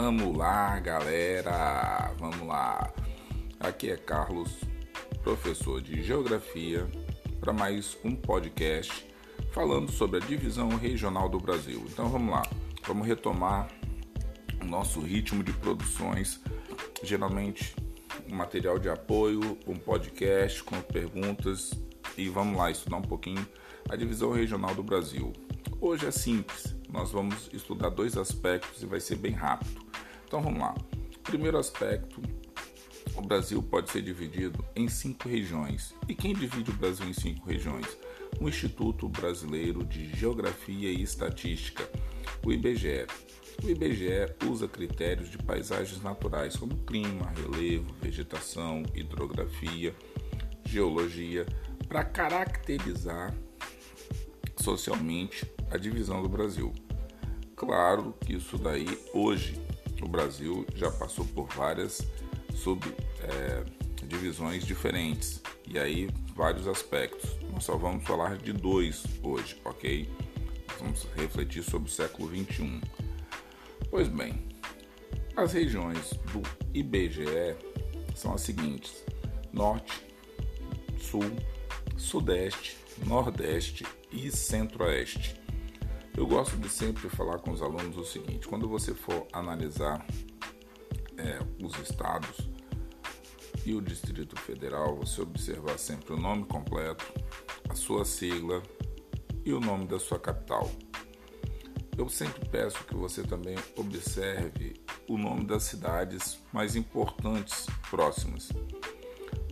Vamos lá, galera! Vamos lá! Aqui é Carlos, professor de Geografia, para mais um podcast falando sobre a divisão regional do Brasil. Então vamos lá, vamos retomar o nosso ritmo de produções, geralmente um material de apoio, um podcast com perguntas e vamos lá estudar um pouquinho a divisão regional do Brasil. Hoje é simples, nós vamos estudar dois aspectos e vai ser bem rápido. Então vamos lá. Primeiro aspecto, o Brasil pode ser dividido em cinco regiões. E quem divide o Brasil em cinco regiões? O Instituto Brasileiro de Geografia e Estatística, o IBGE. O IBGE usa critérios de paisagens naturais como clima, relevo, vegetação, hidrografia, geologia, para caracterizar socialmente a divisão do Brasil. Claro que isso daí, hoje, o Brasil já passou por várias subdivisões é, diferentes e aí vários aspectos. Nós só vamos falar de dois hoje, ok? Vamos refletir sobre o século 21. Pois bem, as regiões do IBGE são as seguintes: Norte, Sul, Sudeste, Nordeste e Centro-Oeste. Eu gosto de sempre falar com os alunos o seguinte: quando você for analisar é, os estados e o Distrito Federal, você observar sempre o nome completo, a sua sigla e o nome da sua capital. Eu sempre peço que você também observe o nome das cidades mais importantes próximas,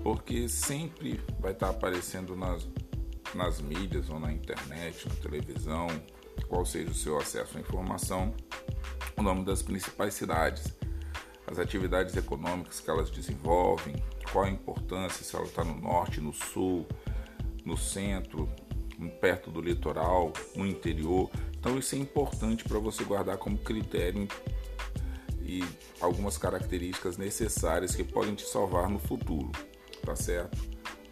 porque sempre vai estar aparecendo nas nas mídias ou na internet, na televisão, qual seja o seu acesso à informação, o nome das principais cidades, as atividades econômicas que elas desenvolvem, qual a importância, se ela está no norte, no sul, no centro, perto do litoral, no interior. Então isso é importante para você guardar como critério e algumas características necessárias que podem te salvar no futuro, tá certo?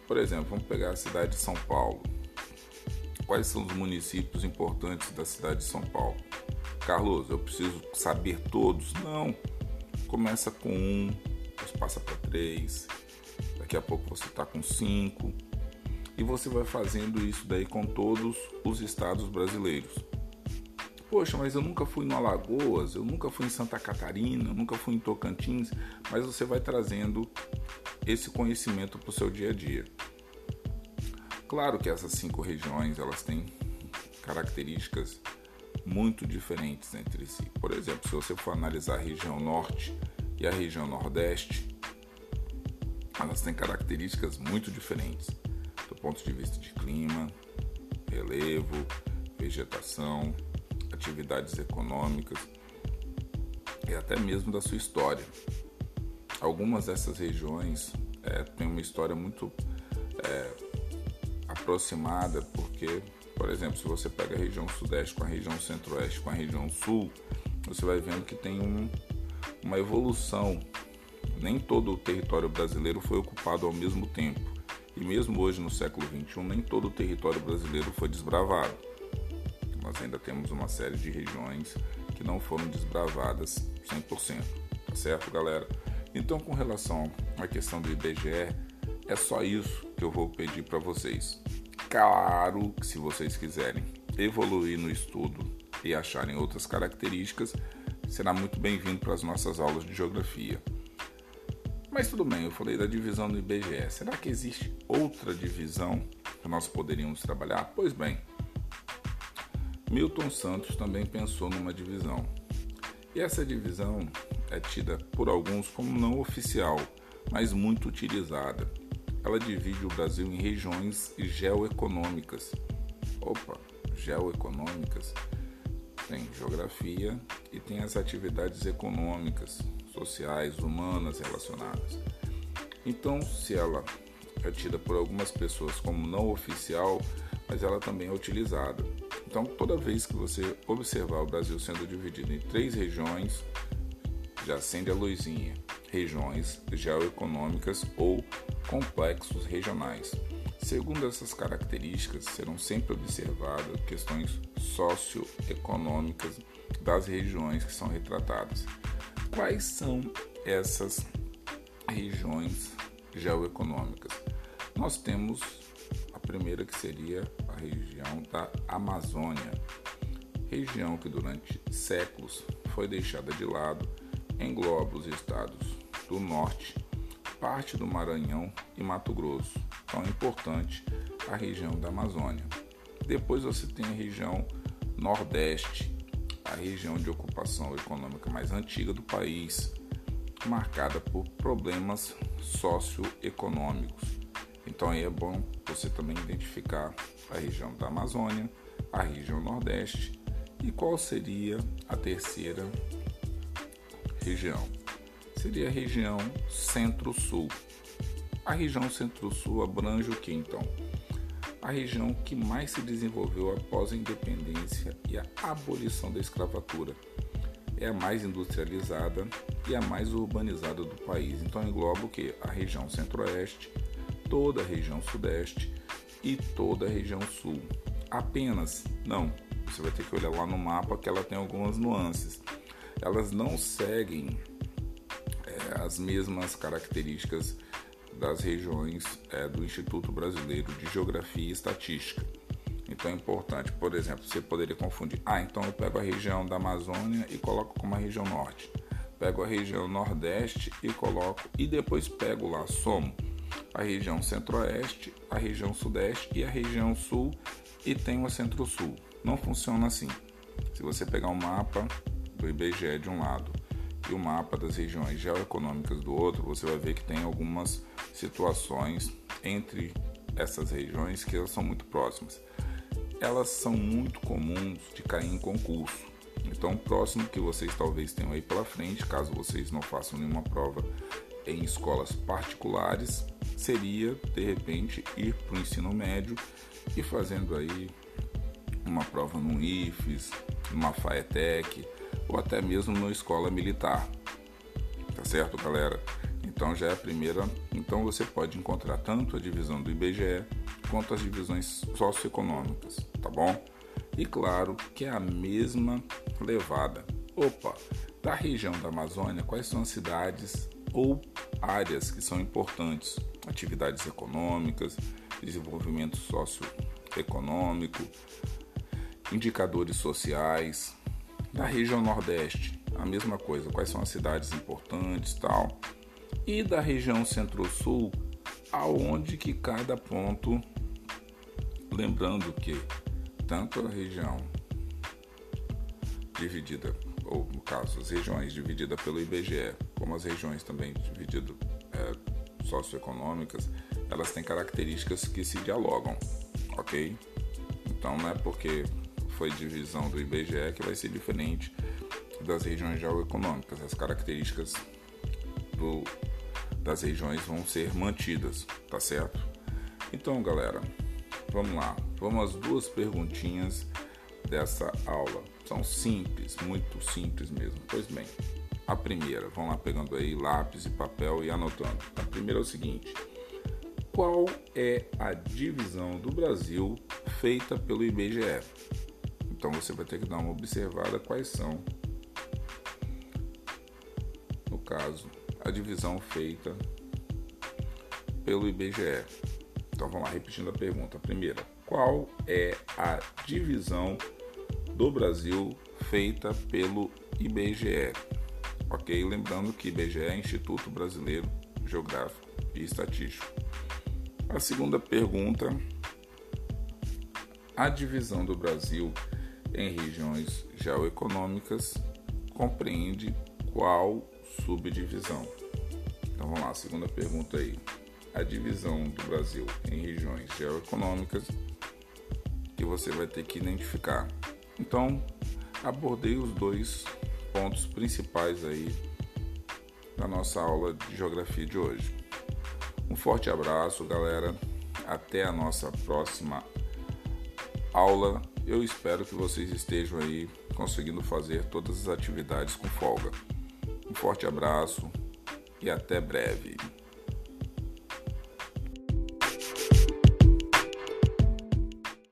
Por exemplo, vamos pegar a cidade de São Paulo. Quais são os municípios importantes da cidade de São Paulo? Carlos, eu preciso saber todos? Não. Começa com um, depois passa para três, daqui a pouco você está com cinco, e você vai fazendo isso daí com todos os estados brasileiros. Poxa, mas eu nunca fui no Alagoas, eu nunca fui em Santa Catarina, eu nunca fui em Tocantins, mas você vai trazendo esse conhecimento para o seu dia a dia. Claro que essas cinco regiões elas têm características muito diferentes entre si. Por exemplo, se você for analisar a região norte e a região nordeste, elas têm características muito diferentes do ponto de vista de clima, relevo, vegetação, atividades econômicas e até mesmo da sua história. Algumas dessas regiões é, têm uma história muito é, aproximada, porque, por exemplo, se você pega a região sudeste com a região centro-oeste com a região sul, você vai vendo que tem um, uma evolução. Nem todo o território brasileiro foi ocupado ao mesmo tempo. E mesmo hoje, no século XXI, nem todo o território brasileiro foi desbravado. Nós ainda temos uma série de regiões que não foram desbravadas 100%. Tá certo, galera? Então, com relação à questão do IBGE, é só isso que eu vou pedir para vocês. Claro que se vocês quiserem evoluir no estudo e acharem outras características, será muito bem-vindo para as nossas aulas de geografia. Mas tudo bem, eu falei da divisão do IBGE. Será que existe outra divisão que nós poderíamos trabalhar? Pois bem, Milton Santos também pensou numa divisão. E essa divisão é tida por alguns como não oficial, mas muito utilizada ela divide o Brasil em regiões geoeconômicas. Opa, geoeconômicas tem geografia e tem as atividades econômicas, sociais, humanas relacionadas. Então, se ela é tida por algumas pessoas como não oficial, mas ela também é utilizada. Então, toda vez que você observar o Brasil sendo dividido em três regiões, já acende a luzinha regiões geoeconômicas ou complexos regionais. Segundo essas características, serão sempre observadas questões socioeconômicas das regiões que são retratadas. quais são essas regiões geoeconômicas? Nós temos a primeira que seria a região da Amazônia, região que durante séculos foi deixada de lado, engloba os estados do norte, parte do Maranhão e Mato Grosso. É importante a região da Amazônia. Depois você tem a região Nordeste, a região de ocupação econômica mais antiga do país, marcada por problemas socioeconômicos. Então aí é bom você também identificar a região da Amazônia, a região Nordeste e qual seria a terceira região? Seria a região Centro-Sul. A região Centro-Sul abrange o que então? A região que mais se desenvolveu após a independência e a abolição da escravatura. É a mais industrializada e a mais urbanizada do país. Então engloba o que? A região Centro-Oeste, toda a região Sudeste e toda a região Sul. Apenas, não, você vai ter que olhar lá no mapa que ela tem algumas nuances. Elas não seguem as mesmas características das regiões é, do Instituto Brasileiro de Geografia e Estatística. Então é importante, por exemplo, você poderia confundir. Ah, então eu pego a região da Amazônia e coloco como a região norte. Pego a região nordeste e coloco e depois pego lá, somo a região centro-oeste, a região sudeste e a região sul e tenho a centro-sul. Não funciona assim. Se você pegar um mapa do IBGE de um lado e o mapa das regiões geoeconômicas do outro, você vai ver que tem algumas situações entre essas regiões que elas são muito próximas. Elas são muito comuns de cair em concurso. Então, próximo que vocês talvez tenham aí pela frente, caso vocês não façam nenhuma prova em escolas particulares, seria de repente ir para o ensino médio e fazendo aí uma prova no IFES, numa FAETEC ou até mesmo numa escola militar. Tá certo, galera? Então já é a primeira. Então você pode encontrar tanto a divisão do IBGE quanto as divisões socioeconômicas, tá bom? E claro que é a mesma levada. Opa, da região da Amazônia, quais são as cidades ou áreas que são importantes? Atividades econômicas, desenvolvimento socioeconômico, indicadores sociais. Da região Nordeste, a mesma coisa, quais são as cidades importantes, tal. E da região Centro-Sul, aonde que cada ponto, lembrando que tanto a região dividida, ou no caso, as regiões divididas pelo IBGE, como as regiões também divididas é, socioeconômicas, elas têm características que se dialogam, ok? Então não é porque foi divisão do IBGE que vai ser diferente das regiões geoeconômicas. As características do, das regiões vão ser mantidas, tá certo? Então, galera, vamos lá. Vamos às duas perguntinhas dessa aula. São simples, muito simples mesmo. Pois bem, a primeira, vão lá pegando aí lápis e papel e anotando. A primeira é o seguinte: qual é a divisão do Brasil feita pelo IBGE? Então você vai ter que dar uma observada quais são, no caso, a divisão feita pelo IBGE. Então vamos lá, repetindo a pergunta. Primeira, qual é a divisão do Brasil feita pelo IBGE? Ok? Lembrando que IBGE é Instituto Brasileiro Geográfico e Estatístico. A segunda pergunta, a divisão do Brasil em regiões geoeconômicas compreende qual subdivisão? Então vamos lá, segunda pergunta aí. A divisão do Brasil em regiões geoeconômicas que você vai ter que identificar. Então, abordei os dois pontos principais aí da nossa aula de geografia de hoje. Um forte abraço, galera. Até a nossa próxima aula eu espero que vocês estejam aí conseguindo fazer todas as atividades com folga. Um forte abraço e até breve.